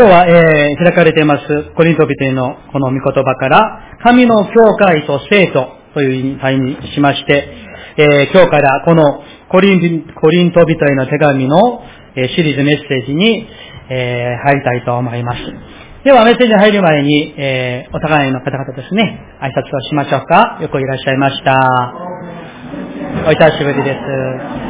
今日は、えー、開かれています、コリント人へのこの御言葉から、神の教会と生徒という意味にしまして、えー、今日からこのコリンコリント人への手紙の、えー、シリーズメッセージに、えー、入りたいと思います。では、メッセージ入る前に、えー、お互いの方々ですね、挨拶をしましょうか。よくいらっしゃいました。お久しぶりです。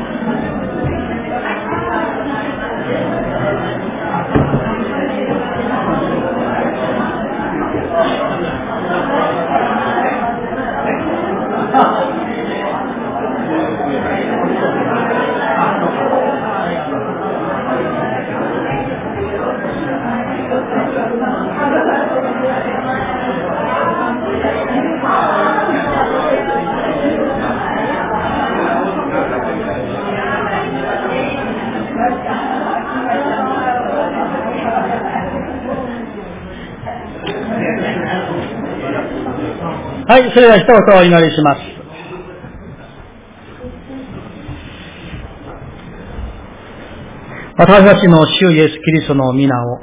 はい、それでは一言お祈りします。私たちの主イエス・キリストの皆を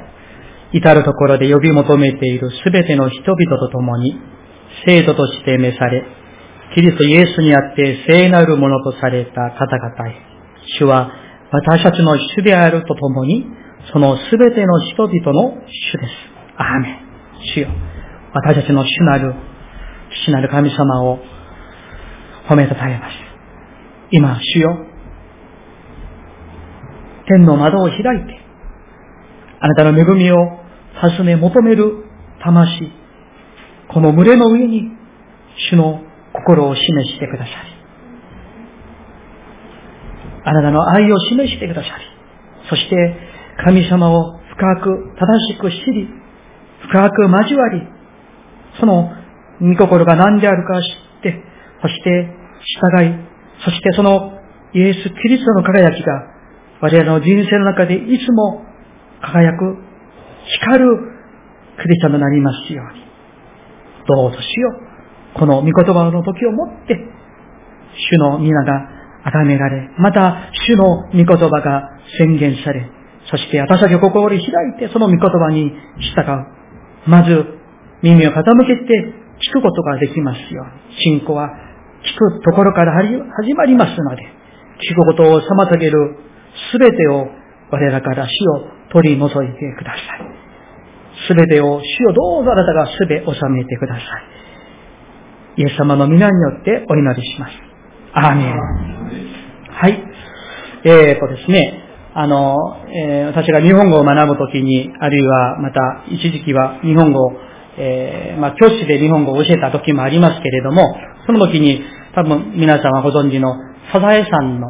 至るところで呼び求めているすべての人々と共に生徒として召され、キリストイエスにあって聖なるものとされた方々へ、主は私たちの主であると共に、そのすべての人々の主です。アーメン。主よ。私たちの主なる父なる神様を褒めたたえます。今、主よ、天の窓を開いて、あなたの恵みを尋ね求める魂、この群れの上に主の心を示してくださり、あなたの愛を示してくださり、そして神様を深く正しく知り、深く交わり、その御心が何であるか知って、そして従い、そしてそのイエス・キリストの輝きが我々の人生の中でいつも輝く、光るクリスチャンとなりますように。どうぞしよう。この御言葉の時をもって、主の皆が崇められ、また主の御言葉が宣言され、そして私たちを心を開いてその御言葉に従う。まず耳を傾けて聞くことができますよ。信仰は聞くところから始まりますので、聞くことを妨げるすべてを我らから死を取り除いてください。すべてを死をどうぞあなたがすべ収めてください。イエス様の皆によってお祈りします。アーメン。はい。えーとですね、あの、えー、私が日本語を学ぶときに、あるいはまた一時期は日本語をえー、まあ、教師で日本語を教えた時もありますけれども、その時に多分皆さんはご存知のサザエさんの、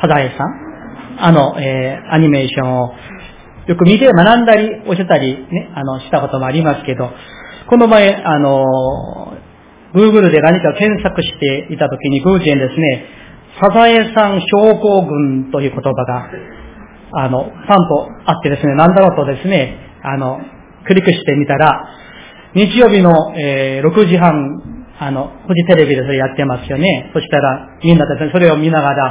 サザエさん？あの、えー、アニメーションをよく見て学んだり教えたりね、あの、したこともありますけど、この前、あの、Google で何か検索していた時に偶然ですね、サザエさん症候群という言葉が、あの、パンとあってですね、なんだろうとですね、あの、クリックしてみたら、日曜日の、えー、6時半、あの、フジテレビでそれやってますよね。そしたら、みんなですね、それを見ながら、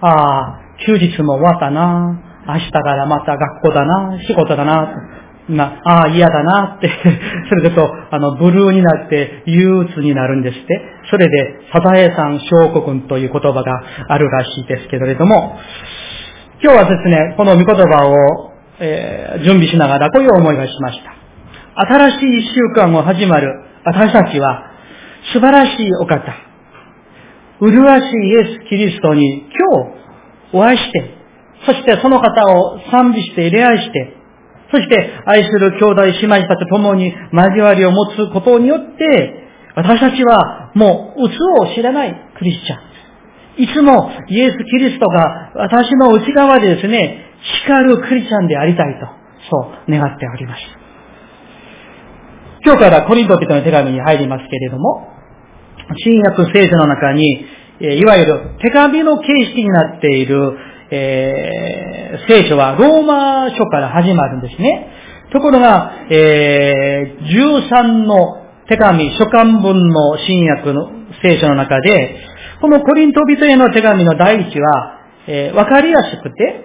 ああ、休日も終わったな、明日からまた学校だな、仕事だな、な、ああ、嫌だな。って、それでと、あの、ブルーになって憂鬱になるんですって。それで、サザエさん小国という言葉があるらしいですけれども、今日はですね、この御言葉を、えー、準備しながらこういう思いがしました。新しい一週間を始まる私たちは素晴らしいお方、麗しいイエス・キリストに今日お会いして、そしてその方を賛美して礼愛して、そして愛する兄弟姉妹たちと共に交わりを持つことによって、私たちはもう鬱を知らないクリスチャン。いつもイエス・キリストが私の内側でですね、光るクリスチャンでありたいと、そう願っております。今日からコリント人の手紙に入りますけれども、新約聖書の中に、いわゆる手紙の形式になっている、えー、聖書はローマ書から始まるんですね。ところが、えー、13の手紙、書簡文の新約の聖書の中で、このコリント人への手紙の第一は、えー、わかりやすくて、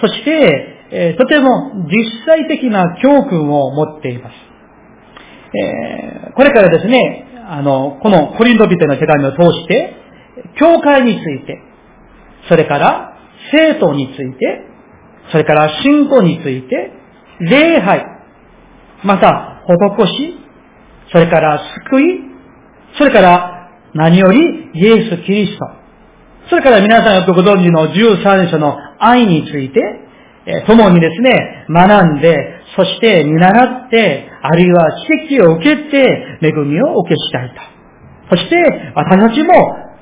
そして、えー、とても実際的な教訓を持っています。えー、これからですね、あの、このコリント人の手紙を通して、教会について、それから生徒について、それから信仰について、礼拝、また、施し、それから救い、それから何よりイエス・キリスト、それから皆さんよくご存知の13章の愛について、共にですね、学んで、そして見習って、あるいは奇跡を受けて、恵みを受けしたいと。そして、私たちも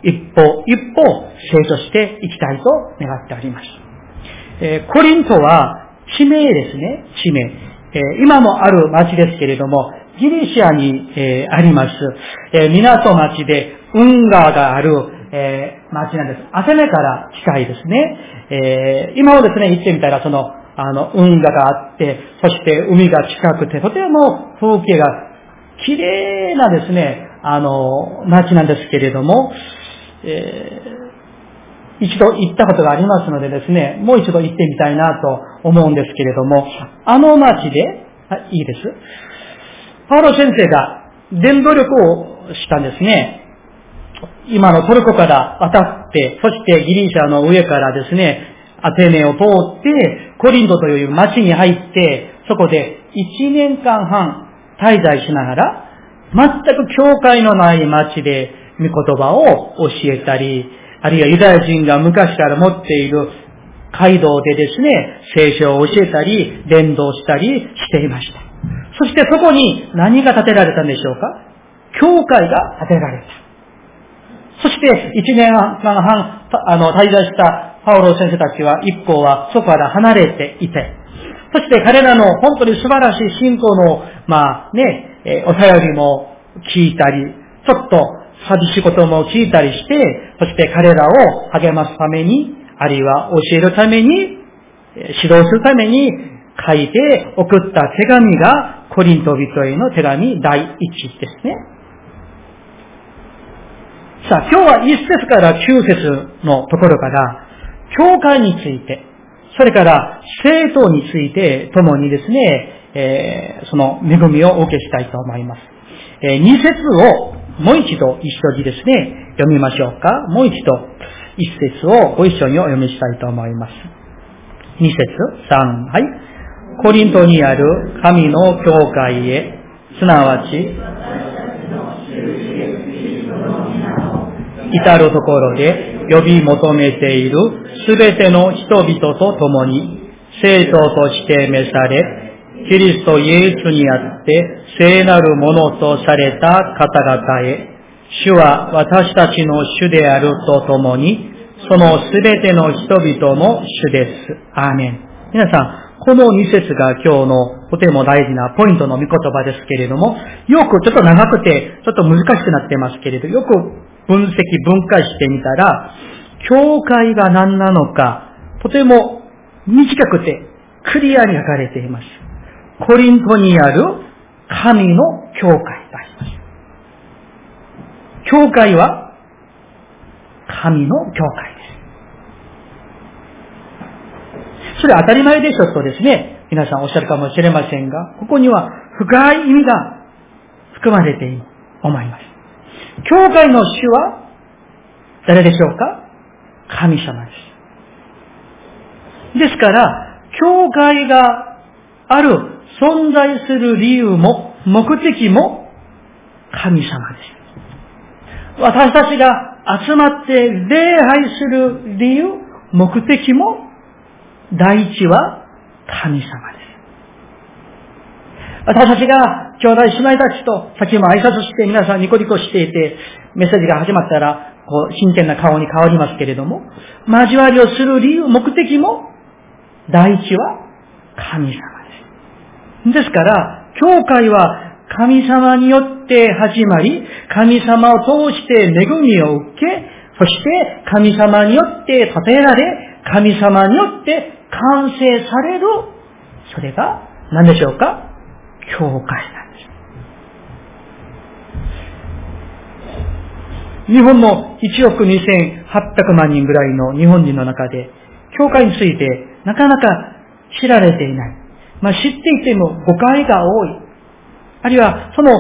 一歩一歩成長していきたいと願っております。えー、コリントは地名ですね、地名。えー、今もある町ですけれども、ギリシアに、えー、あります、え港町で運河がある、え町なんです。アテネから近いですね。え今もですね、行ってみたら、その、あの、運河があって、そして海が近くて、とても風景が綺麗なですね、あの、街なんですけれども、えー、一度行ったことがありますのでですね、もう一度行ってみたいなと思うんですけれども、あの街で、はい、いいです。パウロ先生が伝道力をしたんですね。今のトルコから渡って、そしてギリシャの上からですね、アテネを通って、コリントという町に入って、そこで1年間半滞在しながら、全く教会のない町で御言葉を教えたり、あるいはユダヤ人が昔から持っている街道でですね、聖書を教えたり、伝道したりしていました。そしてそこに何が建てられたんでしょうか？教会が建てられた。そして一年半、あの、滞在したパウロ先生たちは、一行はそこから離れていて、そして彼らの本当に素晴らしい信仰の、まあね、えお便りも聞いたり、ちょっと寂しいことも聞いたりして、そして彼らを励ますために、あるいは教えるために、指導するために書いて送った手紙がコリント人への手紙第一ですね。さあ、今日は一節から九節のところから、教会について、それから生徒について共にですね、えー、その恵みをお受けしたいと思います。えー、二節をもう一度一緒にですね、読みましょうか。もう一度一節をご一緒にお読みしたいと思います。二節、三、はい。コリントにある神の教会へ、すなわち、至るところで呼び求めているすべての人々と共に、生徒として召され、キリストイエスにあって聖なるものとされた方々へ、主は私たちの主であるとともに、そのすべての人々の主です。アーメン。皆さん、この2節が今日のとても大事なポイントの御言葉ですけれども、よくちょっと長くて、ちょっと難しくなってますけれど、よく分析、分解してみたら、教会が何なのか、とても短くてクリアに書かれています。コリントにある神の教会があります。教会は神の教会です。それ当たり前でしょとですね、皆さんおっしゃるかもしれませんが、ここには深い意味が含まれていると思います。教会の主は誰でしょうか？神様です。ですから、教会がある存在する理由も、目的も、神様です。私たちが集まって礼拝する理由、目的も、第一は神様です。私たちが兄弟姉妹たちと、さっきも挨拶して皆さんニコニコしていて、メッセージが始まったら、こう、真剣な顔に変わりますけれども、交わりをする理由、目的も、第一は神様。ですから、教会は神様によって始まり、神様を通して恵みを受け、そして神様によって建てられ、神様によって完成される、それが何でしょうか？教会なんです。日本の1億2800万人ぐらいの日本人の中で、教会についてなかなか知られていない。まあ、知っていても誤解が多い。あるいは、その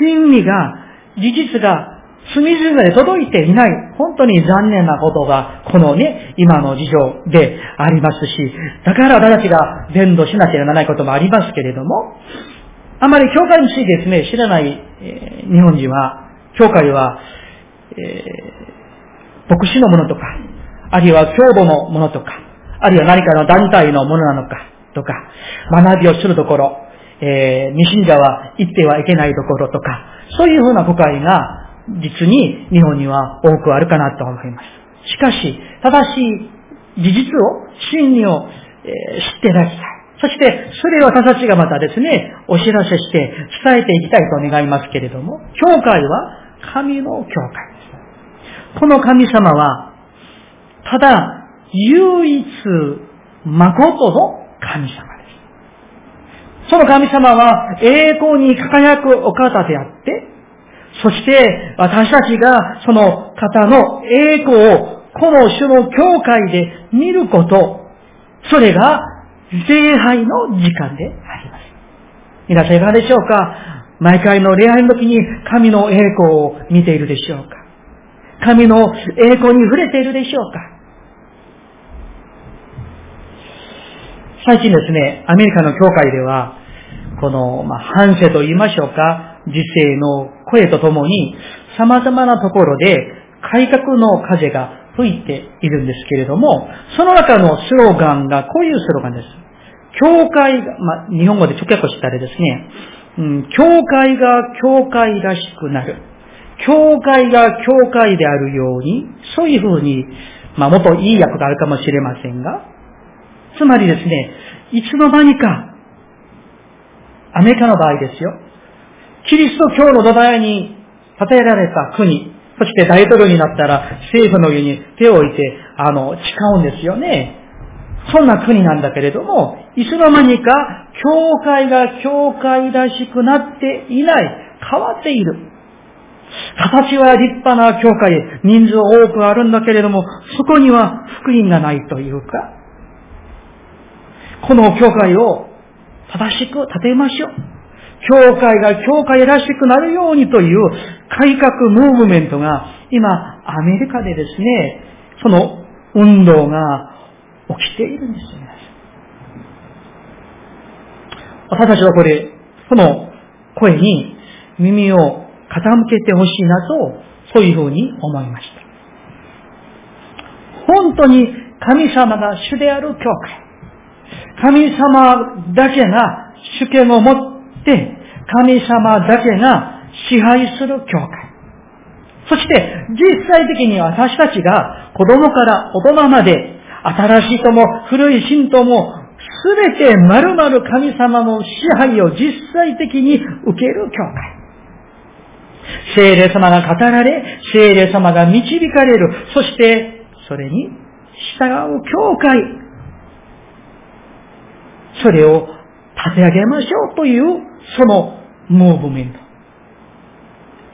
真理が、事実が隅々まで届いていない、本当に残念なことが、このね、今の事情でありますし、だから私たちが伝道しなければならないこともありますけれども、あまり教会についてですね、知らない、えー、日本人は、教会は、えー、牧師のものとか、あるいは教母のものとか、あるいは何かの団体のものなのか、とか、学びをするところ、えー、未信者は行ってはいけないところとか、そういうふうな誤解が実に日本には多くあるかなと思います。しかし、正しい事実を、真理を、えー、知っていただきたい。そして、それを私たちがまたですね、お知らせして伝えていきたいと願いますけれども、教会は神の教会です。この神様は、ただ、唯一、誠の神様です。その神様は栄光に輝くお方であって、そして私たちがその方の栄光をこの種の教会で見ること、それが礼拝の時間であります。皆さんいかがでしょうか？毎回の礼拝の時に神の栄光を見ているでしょうか？神の栄光に触れているでしょうか？最近ですね、アメリカの教会では、この、まあ、反省と言いましょうか、時世の声とともに、様々なところで改革の風が吹いているんですけれども、その中のスローガンがこういうスローガンです。教会が、まあ、日本語で直訳したらですね、うん、教会が教会らしくなる。教会が教会であるように、そういうふうに、まあ、もっといい訳があるかもしれませんが、つまりですね、いつの間にか、アメリカの場合ですよ。キリスト教の土台に建てられた国、そして大統領になったら政府の上に手を置いて、あの、誓うんですよね。そんな国なんだけれども、いつの間にか、教会が教会らしくなっていない、変わっている。形は立派な教会、人数多くあるんだけれども、そこには福音がないというか、この教会を正しく建てましょう。教会が教会らしくなるようにという改革ムーブメントが今アメリカでですね、その運動が起きているんですよね。私たちはこれ、その声に耳を傾けてほしいなと、そういうふうに思いました。本当に神様が主である教会。神様だけが主権を持って神様だけが支配する教会。そして、実際的に私たちが子供から大人まで、新しいとも古い信徒も、すべて丸々神様の支配を実際的に受ける教会。聖霊様が語られ、聖霊様が導かれる。そして、それに従う教会。それを立て上げましょうという、そのムーブメント。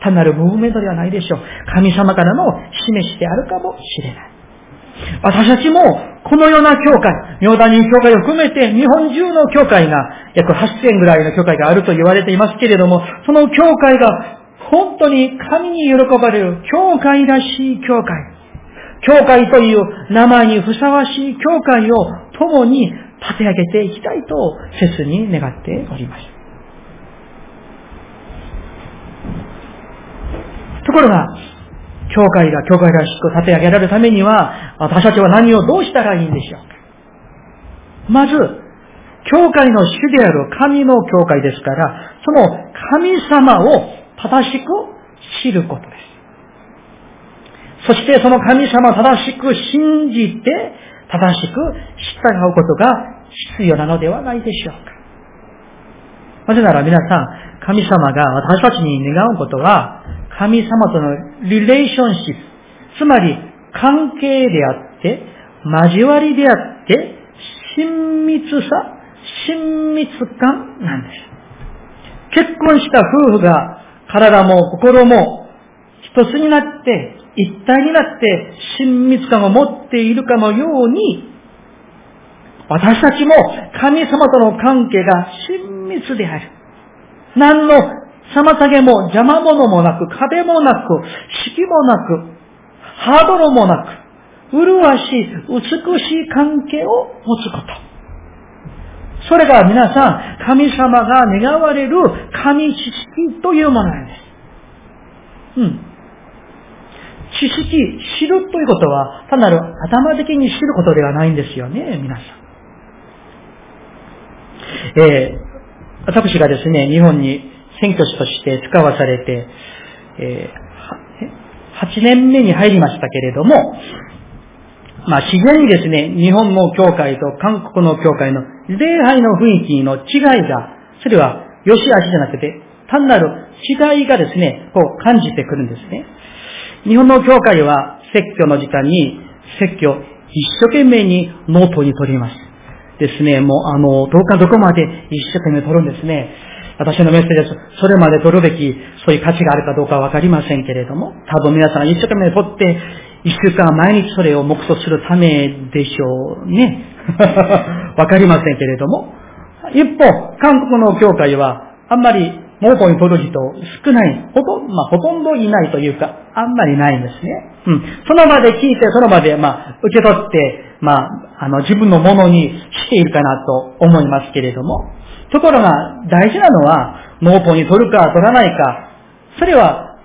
単なるムーブメントではないでしょう。神様からの示してあるかもしれない。私たちも、このような教会、妙谷教会を含めて、日本中の教会が、約8000ぐらいの教会があると言われていますけれども、その教会が、本当に神に喜ばれる、教会らしい教会。教会という名前にふさわしい教会を共に立て上げていきたいと、切に願っております。ところが、教会が教会らしく立て上げられるためには、私たちは何をどうしたらいいんでしょうか。まず、教会の主である神の教会ですから、その神様を正しく知ることです。そしてその神様を正しく信じて、正しく従うことが必要なのではないでしょうか。なぜなら皆さん、神様が私たちに願うことは、神様とのリレーションシップ、つまり関係であって、交わりであって、親密さ、親密感なんです。結婚した夫婦が体も心も一つになって、一体になって親密感を持っているかのように、私たちも神様との関係が親密である。何の妨げも邪魔者もなく、壁もなく、敷もなく、ハードルもなく、麗しい、美しい関係を持つこと。それが皆さん、神様が願われる神知識というものなんです。うん。知識、知るということは、単なる頭的に知ることではないんですよね、皆さん。えー、私がですね、日本に選挙師として使わされて、えー、8年目に入りましたけれども、まあ自然にですね、日本の教会と韓国の教会の礼拝の雰囲気の違いが、それは良し悪しじゃなくて、単なる違いがですね、こう感じてくるんですね。日本の教会は説教の時間に説教一生懸命にノートに取ります。ですね、もうあの、どうかどこまで一生懸命取るんですね。私のメッセージです。それまで取るべき、そういう価値があるかどうかわかりませんけれども、多分皆さん一生懸命取って、一週間毎日それを目想するためでしょうね。わかりませんけれども。一方、韓国の教会は、あんまりノートに取る人少ない。ほとんど、まあ、ほとんどいないというか、あんまりないんですね。うん。その場で聞いて、その場で、まあ、受け取って、まあ、あの、自分のものにしているかなと思いますけれども。ところが、大事なのは、ノートに取るか取らないか、それは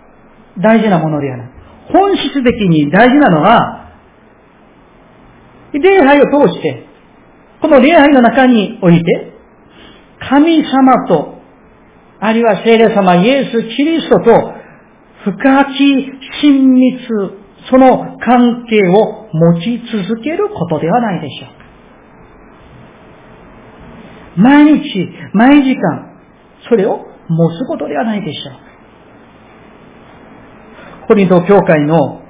大事なものではない。本質的に大事なのは、礼拝を通して、この礼拝の中において、神様と、あるいは聖霊様、イエス・キリストと、深き親密、その関係を持ち続けることではないでしょう。毎日、毎時間、それを持つことではないでしょう。コリント教会の、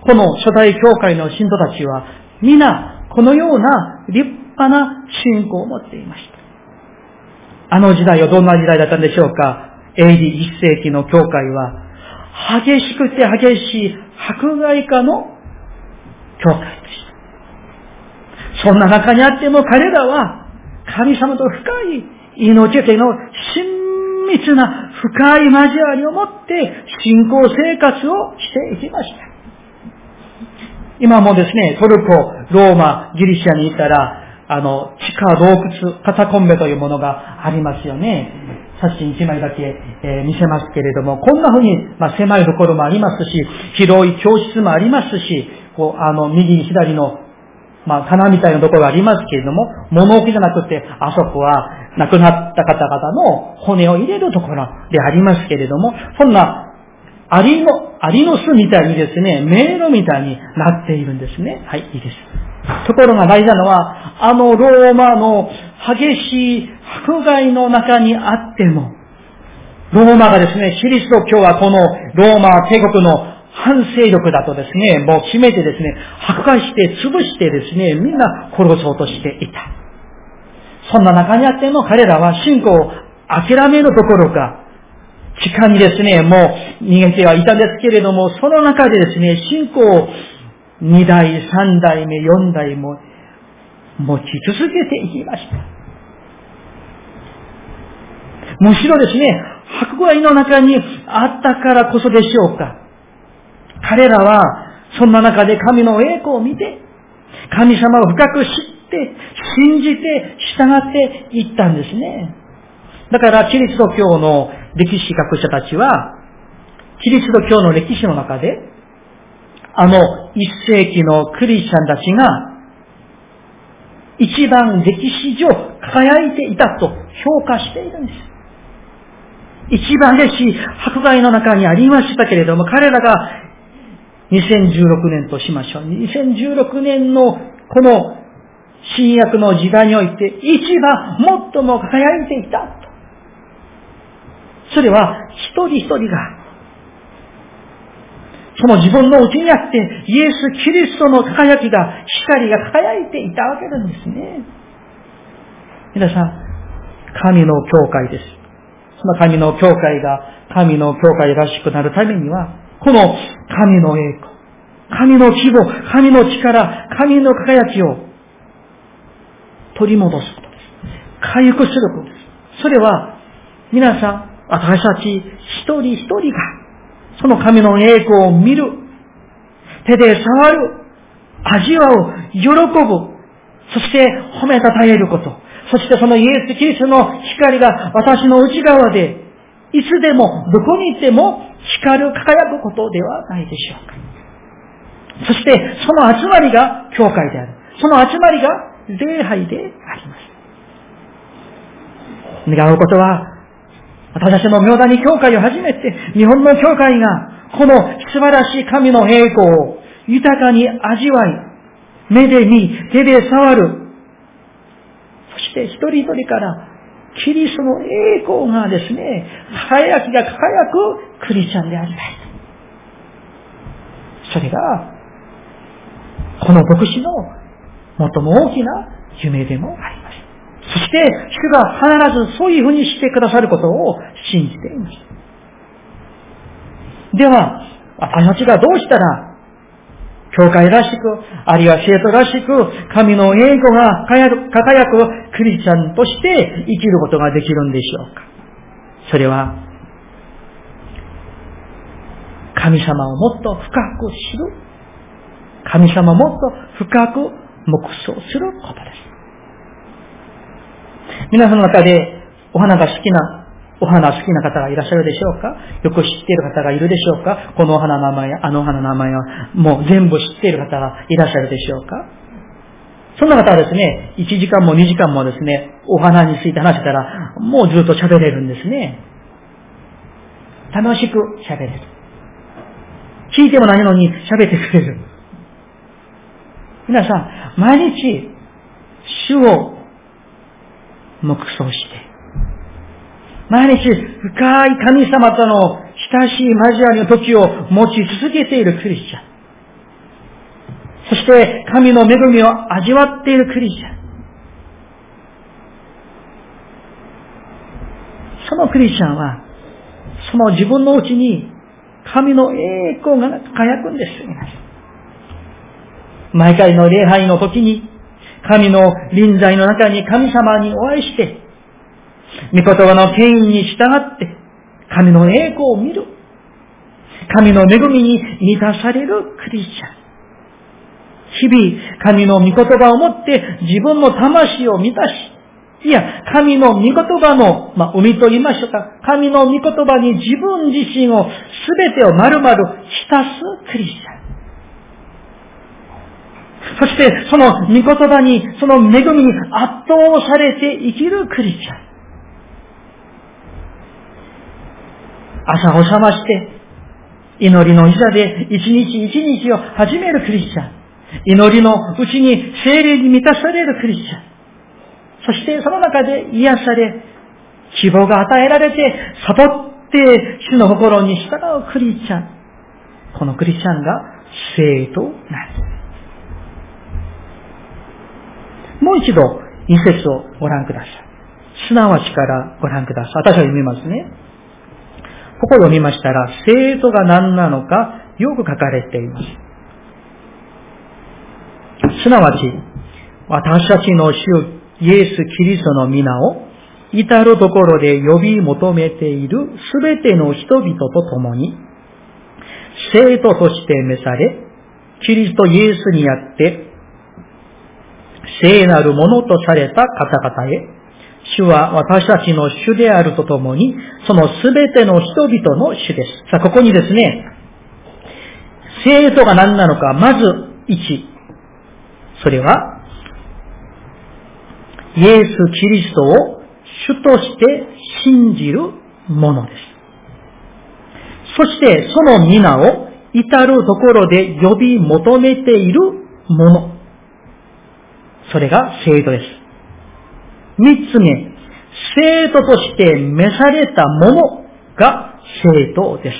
この初代教会の信徒たちは、皆、このような立派な信仰を持っていました。あの時代はどんな時代だったんでしょうか ?AD1 世紀の教会は、激しくて激しい迫害家の教会でした。そんな中にあっても彼らは、神様と深い命への親密な深い交わりを持って信仰生活をしていきました。今もですね、トルコ、ローマ、ギリシャに行ったら、あの、地下洞窟、カタコンベというものがありますよね。写真一枚だけ、えー、見せますけれども、こんな風に、まあ、狭いところもありますし、広い教室もありますし、こう、あの、右、左のまあ、棚みたいなところがありますけれども、物置じゃなくて、あそこは亡くなった方々の骨を入れるところでありますけれども、そんな、アリの、アリの巣みたいにですね、迷路みたいになっているんですね。はい、いいです。ところが大事なのは、あのローマの激しい迫害の中にあっても、ローマがですね、キリスト教はこのローマ帝国の反勢力だとですね、もう決めてですね、破壊して潰してですね、みんな殺そうとしていた。そんな中にあっても彼らは信仰を諦めるどころか、地下にですね、もう逃げてはいたんですけれども、その中でですね、信仰を二代、三代目、四代も持ち続けていきました。むしろですね、迫害の中にあったからこそでしょうか。彼らは、そんな中で神の栄光を見て、神様を深く知って、信じて、従っていったんですね。だから、キリスト教の歴史学者たちは、キリスト教の歴史の中で、あの一世紀のクリスチャンたちが、一番歴史上輝いていたと評価しているんです。一番激しい迫害の中にありましたけれども、彼らが2016年としましょう。2016年のこの新約の時代において一番最も輝いていた。それは一人一人がその自分のうちにあってイエス・キリストの輝きが、光が輝いていたわけなんですね。皆さん、神の教会です。その神の教会が神の教会らしくなるためには、この神の栄光、神の規模、神の力、神の輝きを取り戻すことです。回復することです。それは、皆さん、私たち一人一人が、その神の栄光を見る、手で触る、味わう、喜ぶ、そして褒めたたえること、そしてそのイエス・キリストの光が私の内側で、いつでも、どこにいても光る、輝くことではないでしょうか。そして、その集まりが教会である。その集まりが礼拝であります。願うことは、私たちの妙だに教会を始めて、日本の教会が、この素晴らしい神の栄光を豊かに味わい、目で見、手で触る。そして一人一人からキリストの栄光がですね、輝きが輝くクリスチャンでありたい。それが、この牧師の最も大きな夢でもあります。そして、主が必ずそういうふうにしてくださることを信じています。では、私たちがどうしたら教会らしく、あるいは生徒らしく、神の栄光が輝くクリスチャンとして生きることができるんでしょうか。それは、神様をもっと深く知る。神様をもっと深く黙想することです。皆さんの中でお花が好きなお花好きな方がいらっしゃるでしょうか？よく知っている方がいるでしょうか？このお花の名前や、あのお花の名前はもう全部知っている方がいらっしゃるでしょうか？そんな方はですね、1時間も2時間もですね、お花について話したら、もうずっと喋れるんですね。楽しく喋れる。聞いてもないのに喋ってくれる。皆さん、毎日、主を黙想して、毎日深い神様との親しい交わりの時を持ち続けているクリスチャン。そして神の恵みを味わっているクリスチャン。そのクリスチャンは、その自分のうちに神の栄光が輝くんです。毎回の礼拝の時に、神の臨在の中に神様にお会いして、御言葉の権威に従って、神の栄光を見る。神の恵みに満たされるクリスチャン。日々、神の御言葉をもって自分の魂を満たし、いや、神の御言葉の、まあ、海と言いましょうか、神の御言葉に自分自身を、すべてを丸々浸すクリスチャン。そして、その御言葉に、その恵みに圧倒されて生きるクリスチャン。朝を覚まして、祈りの膝で一日一日を始めるクリスチャン。祈りのうちに精霊に満たされるクリスチャン。そしてその中で癒され、希望が与えられて、悟って主の心に従うクリスチャン。このクリスチャンが生となる。もう一度、一節をご覧ください。すなわちからご覧ください。私は読みますね。ここを読みましたら、生徒が何なのかよく書かれています。すなわち、私たちの主イエス・キリストの皆を至るところで呼び求めているすべての人々と共に、生徒として召され、キリストイエスにあって、聖なるものとされた方々へ、主は私たちの主であるとともに、そのすべての人々の主です。さあ、ここにですね、生徒が何なのか、まず1。それは、イエス・キリストを主として信じるものです。そしてその皆を至るところで呼び求めているもの。それが生徒です。三つ目、生徒として召されたものが生徒です。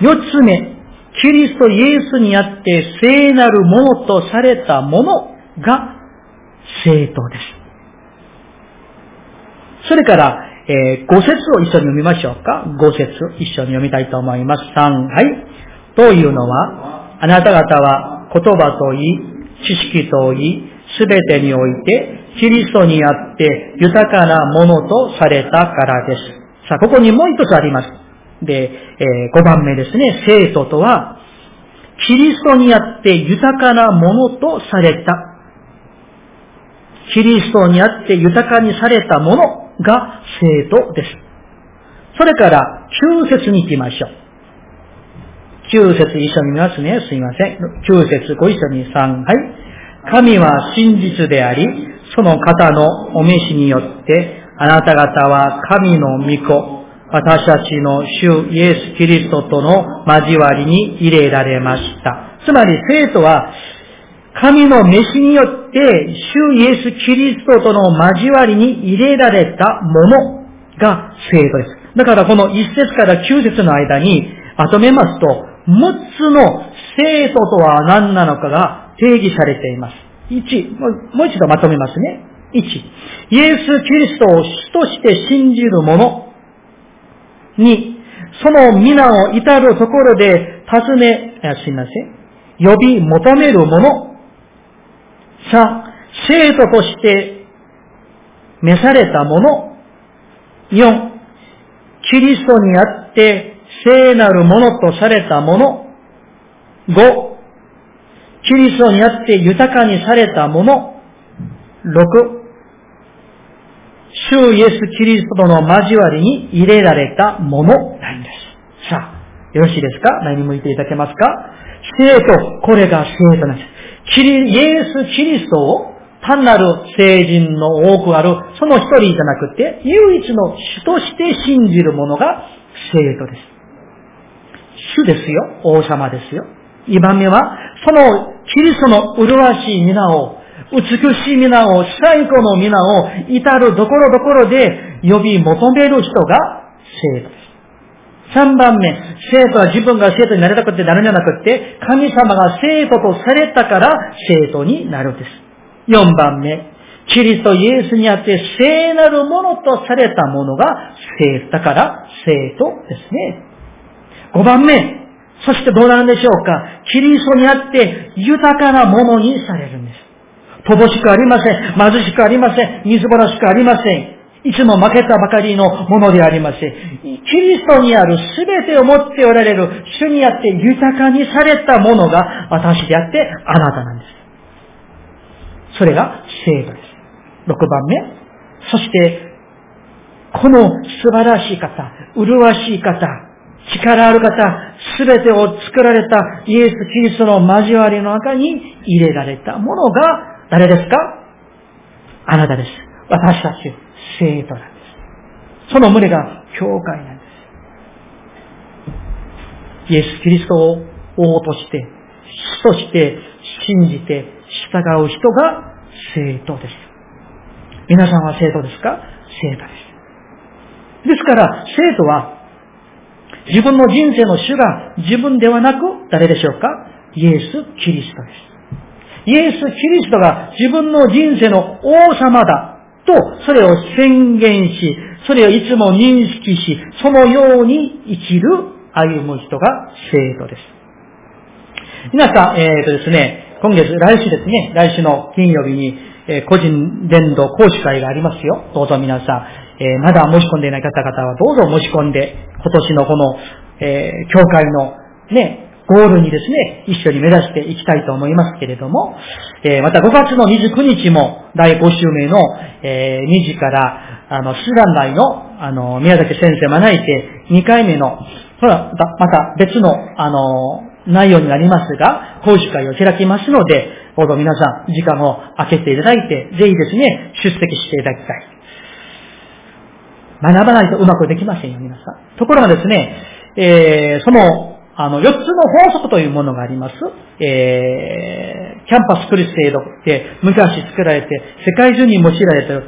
四つ目、キリストイエスにあって聖なるものとされたものが生徒です。それから、えー、五節を一緒に読みましょうか。五節一緒に読みたいと思います。三、はい。というのは、あなた方は言葉といい、知識といい、すべてにおいて、キリストにあって豊かなものとされたからです。さあ、ここにもう一つあります。で、えー、5番目ですね。生徒とは、キリストにあって豊かなものとされた。キリストにあって豊かにされたものが生徒です。それから、9節に行きましょう。9節一緒に見ますね。すいません。9節ご一緒に3、はい。神は真実であり、その方のお召しによって、あなた方は神の御子、私たちの主イエス・キリストとの交わりに入れられました。つまり生徒は、神の召しによって、主イエス・キリストとの交わりに入れられたものが生徒です。だからこの1節から9節の間にまとめますと、6つの生徒とは何なのかが定義されています。1、もう一度まとめますね。1、イエス・キリストを主として信じる者。2、その皆を至るところで尋ね、すいません。呼び求める者。3、生徒として召された者。4、キリストにあって聖なるものとされた者。5、キリストにあって豊かにされたもの。6、主イエス・キリストとの交わりに入れられたものなんです。さあ、よろしいですか？何向いていただけますか？生徒、これが生徒なんです。キリ、イエス・キリストを単なる聖人の多くある、その一人じゃなくて、唯一の主として信じる者が生徒です。主ですよ。王様ですよ。2番目は、そのキリストの麗しい皆を、美しい皆を、最高の皆を、至るところどころで呼び求める人が生徒です。3番目、生徒は自分が生徒になりたくてなるんじゃなくて、神様が生徒とされたから生徒になるんです。4番目、キリストイエスにあって聖なるものとされたものが生徒だから生徒ですね。5番目、そしてどうなんでしょうか？キリストにあって豊かなものにされるんです。乏しくありません。貧しくありません。水ぼらしくありません。いつも負けたばかりのものでありません。キリストにあるすべてを持っておられる主にあって豊かにされたものが私であってあなたなんです。それが聖徒です。6番目。そして、この素晴らしい方、麗しい方、力ある方、すべてを作られたイエス・キリストの交わりの中に入れられたものが誰ですか？あなたです。私たち、生徒なんです。その胸が教会なんです。イエス・キリストを王として、主として信じて従う人が生徒です。皆さんは生徒ですか？生徒です。ですから、生徒は自分の人生の主が自分ではなく誰でしょうか？イエス・キリストです。イエス・キリストが自分の人生の王様だと、それを宣言し、それをいつも認識し、そのように生きる、歩む人が生徒です。皆さん、えっ、ー、とですね、今月、来週ですね、来週の金曜日に、え、個人伝道講師会がありますよ。どうぞ皆さん、えー、まだ申し込んでいない方々はどうぞ申し込んで、今年のこの、えー、教会のね、ゴールにですね、一緒に目指していきたいと思いますけれども、えー、また5月の29日も第5週目の、えー、2時から、あの、スラン内の、あの、宮崎先生招いて2回目の、ほら、また別の、あの、内容になりますが、講師会を開きますので、どうぞ皆さん、時間を空けていただいて、ぜひですね、出席していただきたい。学ばないとうまくできませんよ、皆さん。ところがですね、えー、その、あの、4つの法則というものがあります。えー、キャンパスクリステードって昔作られて、世界中に用いられている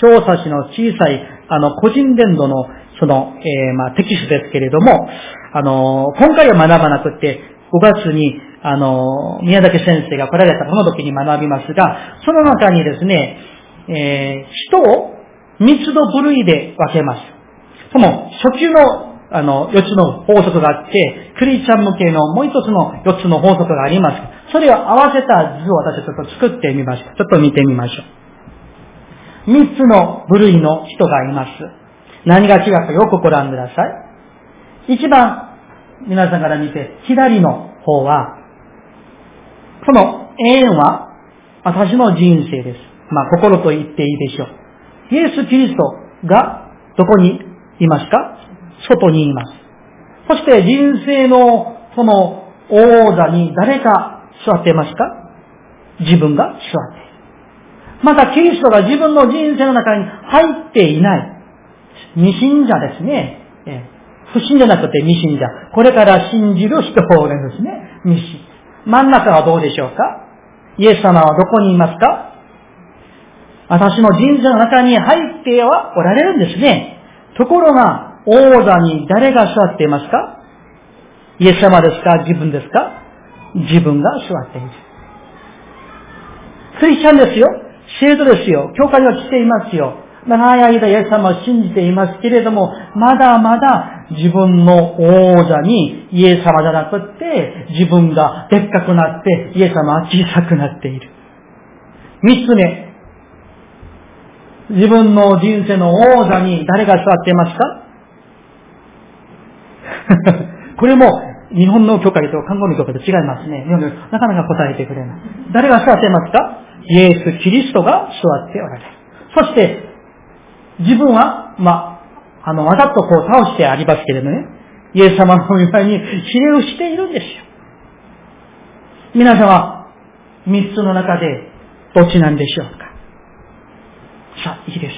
小冊子の小さい、あの、個人伝道の、その、えー、まあ、テキストですけれども、あの、今回は学ばなくて、5月に、あの、宮崎先生が来られたこの時に学びますが、その中にですね、えー、人を三つの部類で分けます。その初級のあの、四つの法則があって、クリスチャン向けのもう一つの四つの法則があります。それを合わせた図を私はちょっと作ってみました。ちょっと見てみましょう。三つの部類の人がいます。何が違うかよくご覧ください。一番、皆さんから見て、左の方は、この円は私の人生です。まあ、心と言っていいでしょう。イエス・キリストがどこにいますか？外にいます。そして人生のその王座に誰か座ってますか？自分が座っている。またキリストが自分の人生の中に入っていない。未信者ですね。不信じゃなくて未信者。これから信じる人ですね。未信。真ん中はどうでしょうか？イエス様はどこにいますか？私の人生の中に入ってはおられるんですね。ところが、王座に誰が座っていますか？イエス様ですか？自分ですか？自分が座っている。クリスチャンですよ。生徒ですよ。教会は来ていますよ。長い間イエス様を信じていますけれども、まだまだ自分の王座にイエス様じゃなくって、自分がでっかくなって、イエス様は小さくなっている。三つ目。自分の人生の王座に誰が座っていますか？これも日本の教会と看護の教会と違いますね。なかなか答えてくれない。誰が座っていますか？イエス・キリストが座っておられる。そして、自分は、まあ、あの、わざとこう倒してありますけれどね、イエス様の御前に指令をしているんですよ。皆様、三つの中でどっちなんでしょうか？さあ、いいです。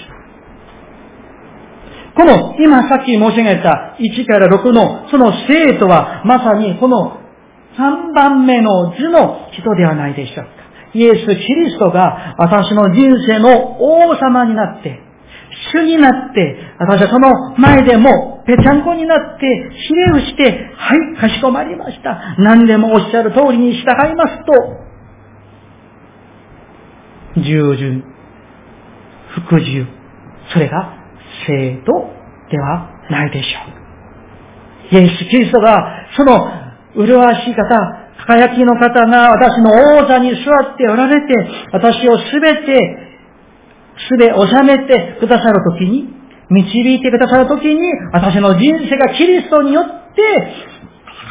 この、今さっき申し上げた1から6の、その生徒は、まさにこの3番目の図の人ではないでしょうか。イエス・キリストが私の人生の王様になって、主になって、私はその前でもぺちゃんこになって、指令をして、はい、かしこまりました。何でもおっしゃる通りに従いますと、従順、服従、それが生徒ではないでしょう。イエス・キリストが、その麗しい方、輝きの方が私の王座に座っておられて、私をすべて、すべ収めてくださるときに、導いてくださるときに、私の人生がキリストによって、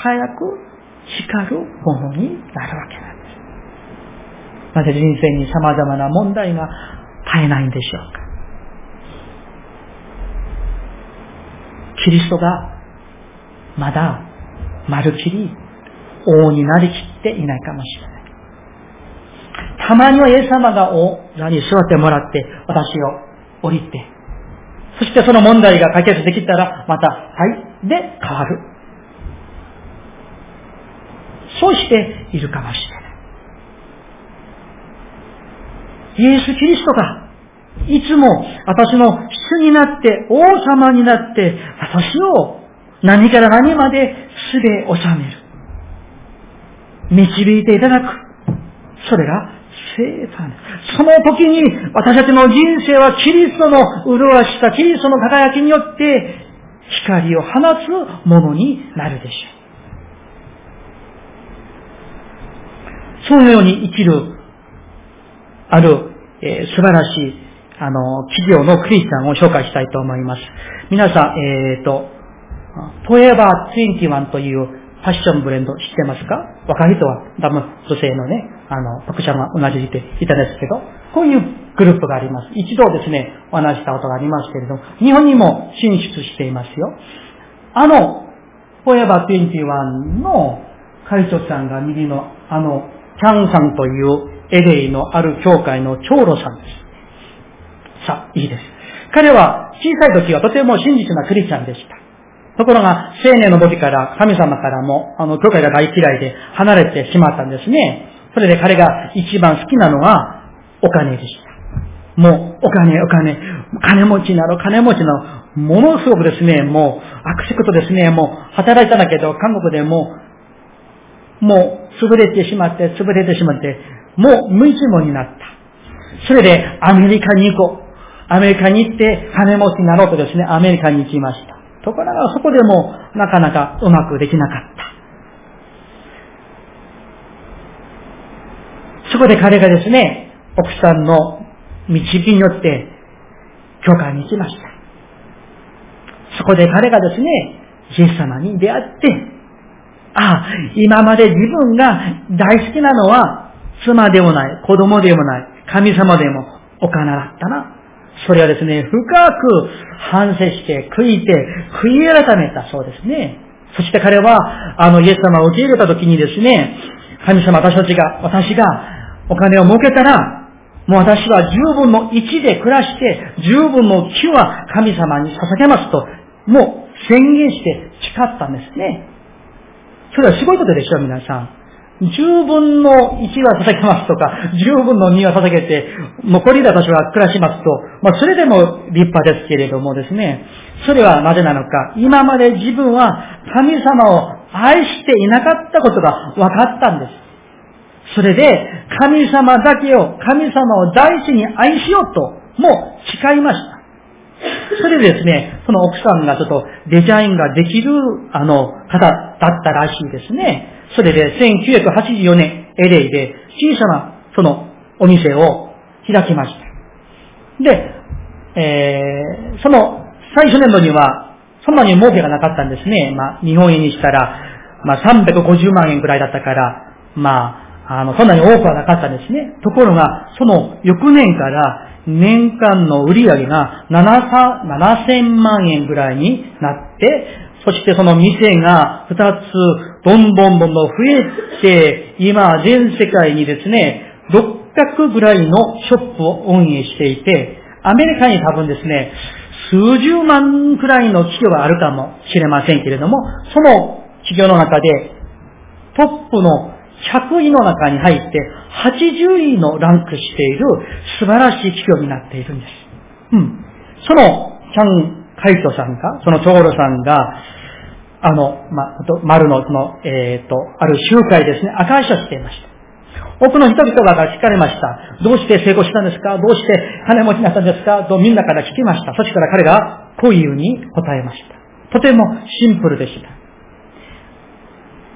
輝く、光るものになるわけなんです。なぜ人生に様々な問題が絶えないんでしょうか。キリストがまだまるきり王になりきっていないかもしれない。たまにはイエス様が王座に座ってもらって私を降りて、そしてその問題が解決できたらまた、はい、で変わる。そうしているかもしれない。イエス・キリストがいつも私の主になって、王様になって、私を何から何まで素で収める。導いていただく。それが生産。その時に私たちの人生はキリストの麗しさ、キリストの輝きによって光を放つものになるでしょう。そのように生きる、ある、えー、素晴らしいあの、企業のクリスチャンを紹介したいと思います。皆さん、えっ、ー、と、フォエバー21というファッションブレンド知ってますか？若い人は多分女性のね、あの、特徴が同じでいたんですけど、こういうグループがあります。一度ですね、お話したことがありますけれども、日本にも進出していますよ。あの、フォエバー21の会長さんが右の、あの、キャンさんというエレイのある教会の長老さんです。さあ、いいです。彼は小さい時はとても真実なクリスチャンでした。ところが、青年の時から神様からも、あの、教会が大嫌いで離れてしまったんですね。それで彼が一番好きなのはお金でした。もう、お金、お金、金持ちなの、金持ちなの、ものすごくですね、もう、悪しくとですね、もう、働いたんだけど、韓国でも、もう、潰れてしまって、潰れてしまって、もう無一文になった。それで、アメリカに行こう。アメリカに行って金持ちになろうとですね、アメリカに行きました。ところがそこでもなかなかうまくできなかった。そこで彼がですね、奥さんの導きによって教会に行きました。そこで彼がですね、イエス様に出会って、ああ、今まで自分が大好きなのは妻でもない、子供でもない、神様でもお金だったな。それはですね、深く反省して悔いて、悔い改めたそうですね。そして彼は、あの、イエス様を受け入れた時にですね、神様私たちが、私がお金を儲けたら、もう私は10分の1で暮らして、10分の9は神様に捧げますと、もう宣言して誓ったんですね。それはすごいことでしょう、皆さん。10分の1は捧げますとか、10分の2は捧げて、残りで私は暮らしますと、まあそれでも立派ですけれどもですね、それはなぜなのか、今まで自分は神様を愛していなかったことが分かったんです。それで、神様だけを、神様を大事に愛しようと、もう誓いました。それでですね、その奥さんがちょっとデザインができる、あの、方だったらしいですね。それで1984年、LA で小さなそのお店を開きました。で、えー、その最初年度にはそんなに儲けがなかったんですね。まあ、日本円にしたら、まあ、350万円くらいだったから、まあ、あの、そんなに多くはなかったんですね。ところが、その翌年から年間の売り上げが7000万円ぐらいになって、そしてその店が2つどんどんどんどん増えて、今全世界にですね、600ぐらいのショップを運営していて、アメリカに多分ですね、数十万くらいの企業があるかもしれませんけれども、その企業の中でトップの100位の中に入って80位のランクしている素晴らしい企業になっているんです。うん。その、チャン・カイトさんが、そのチョーロさんが、あの、ま、丸の、その、えっ、ー、と、ある集会ですね、赤い書していました。多くの人々が聞かれました。どうして成功したんですか？どうして金持ちになったんですか？とみんなから聞きました。そしてから彼がこういうふうに答えました。とてもシンプルでした。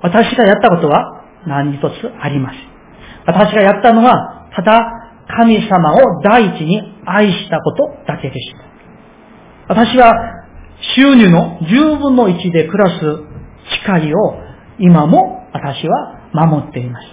私がやったことは何一つありません。私がやったのは、ただ神様を第一に愛したことだけでした。私は収入の10分の1で暮らす誓いを今も私は守っています。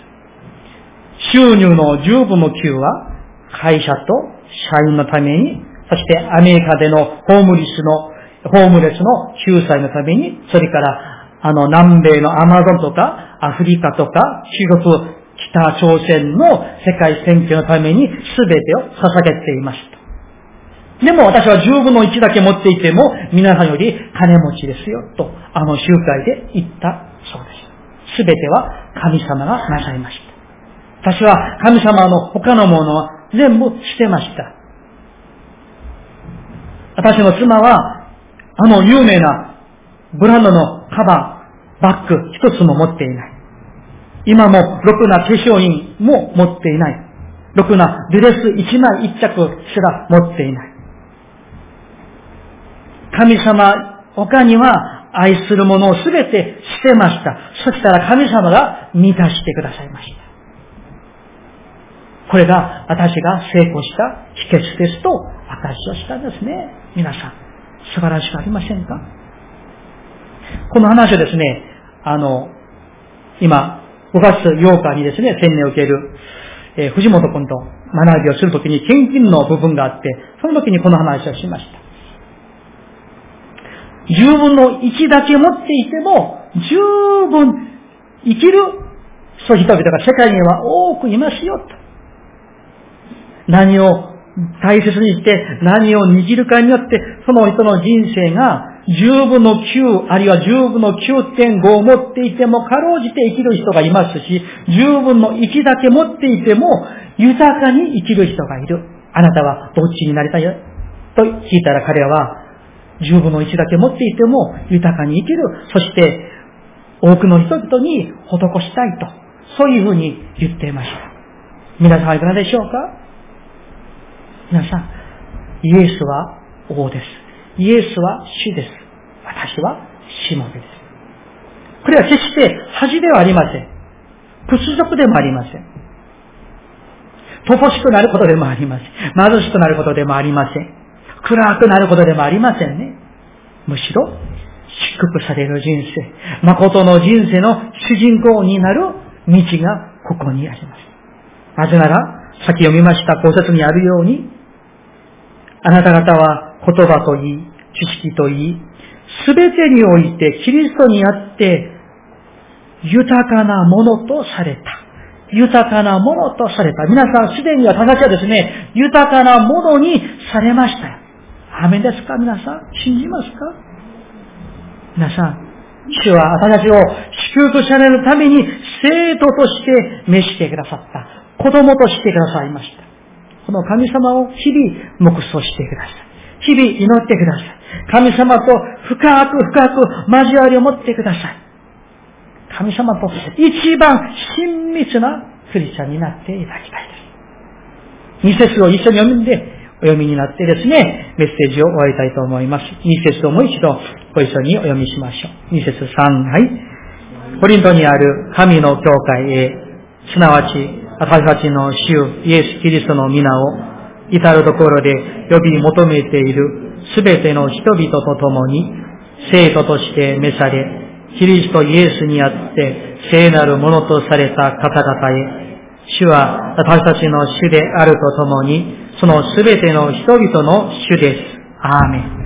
収入の10分の9は会社と社員のために、そしてアメリカでのホームレスの、ホームレスの救済のために、それからあの南米のアマゾンとかアフリカとか中国、北朝鮮の世界選挙のために全てを捧げていました。でも私は10分の1だけ持っていても、皆さんより金持ちですよ、と、あの集会で言ったそうです。すべては神様がなさいました。私は神様の他のものは全部捨てました。私の妻は、あの有名なブランドのカバン、バッグ一つも持っていない。今もろくな化粧品も持っていない。ろくなドレス一枚一着すら持っていない。神様他には愛するものをすべて捨てました。そしたら神様が満たしてくださいました。これが私が成功した秘訣ですと証をしたんですね。皆さん、素晴らしくありませんか？この話をですね、あの、今、5月8日にですね、洗礼を受ける、えー、藤本君と学びをするときに献金の部分があって、その時にこの話をしました。十分の一だけ持っていても、十分生きる、そう人々が世界には多くいますよ、と。何を大切にして、何を握るかによって、その人の人生が十分の9、あるいは十分の9.5を持っていても、かろうじて生きる人がいますし、十分の1だけ持っていても、豊かに生きる人がいる。あなたはどっちになりたいと聞いたら彼は、十分の1だけ持っていても豊かに生きる。そして、多くの人々に施したいと。そういうふうに言っていました。皆さんはいかがでしょうか？皆さん、イエスは王です。イエスは主です。私はしもべです。これは決して恥ではありません。屈辱でもありません。乏しくなることでもありません。貧しくなることでもありません。暗くなることでもありませんね。むしろ、祝福される人生、誠の人生の主人公になる道がここにあります。なぜなら、先読みました考察にあるように、あなた方は言葉といい、知識といい、すべてにおいてキリストにあって豊かなものとされた。豊かなものとされた。皆さんすでに私たちはですね、豊かなものにされました。アメですか？皆さん？信じますか？皆さん、主は私たちを祝福されるために生徒として召してくださった。子供としてくださいました。この神様を日々黙想してください。日々祈ってください。神様と深く深く交わりを持ってください。神様と一番親密なクリスチャンになっていただきたいです。二節を一緒に読んでお読みになってですね、メッセージを終わりたいと思います。二節をもう一度ご一緒にお読みしましょう。二節三、はい。コリントにある神の教会へ、すなわち私たちの主イエス・キリストの皆を至るところで呼び求めているすべての人々と共に生徒として召され、キリストイエスにあって聖なるものとされた方々へ、主は私たちの主であるとともに、そのすべての人々の主です。アーメン。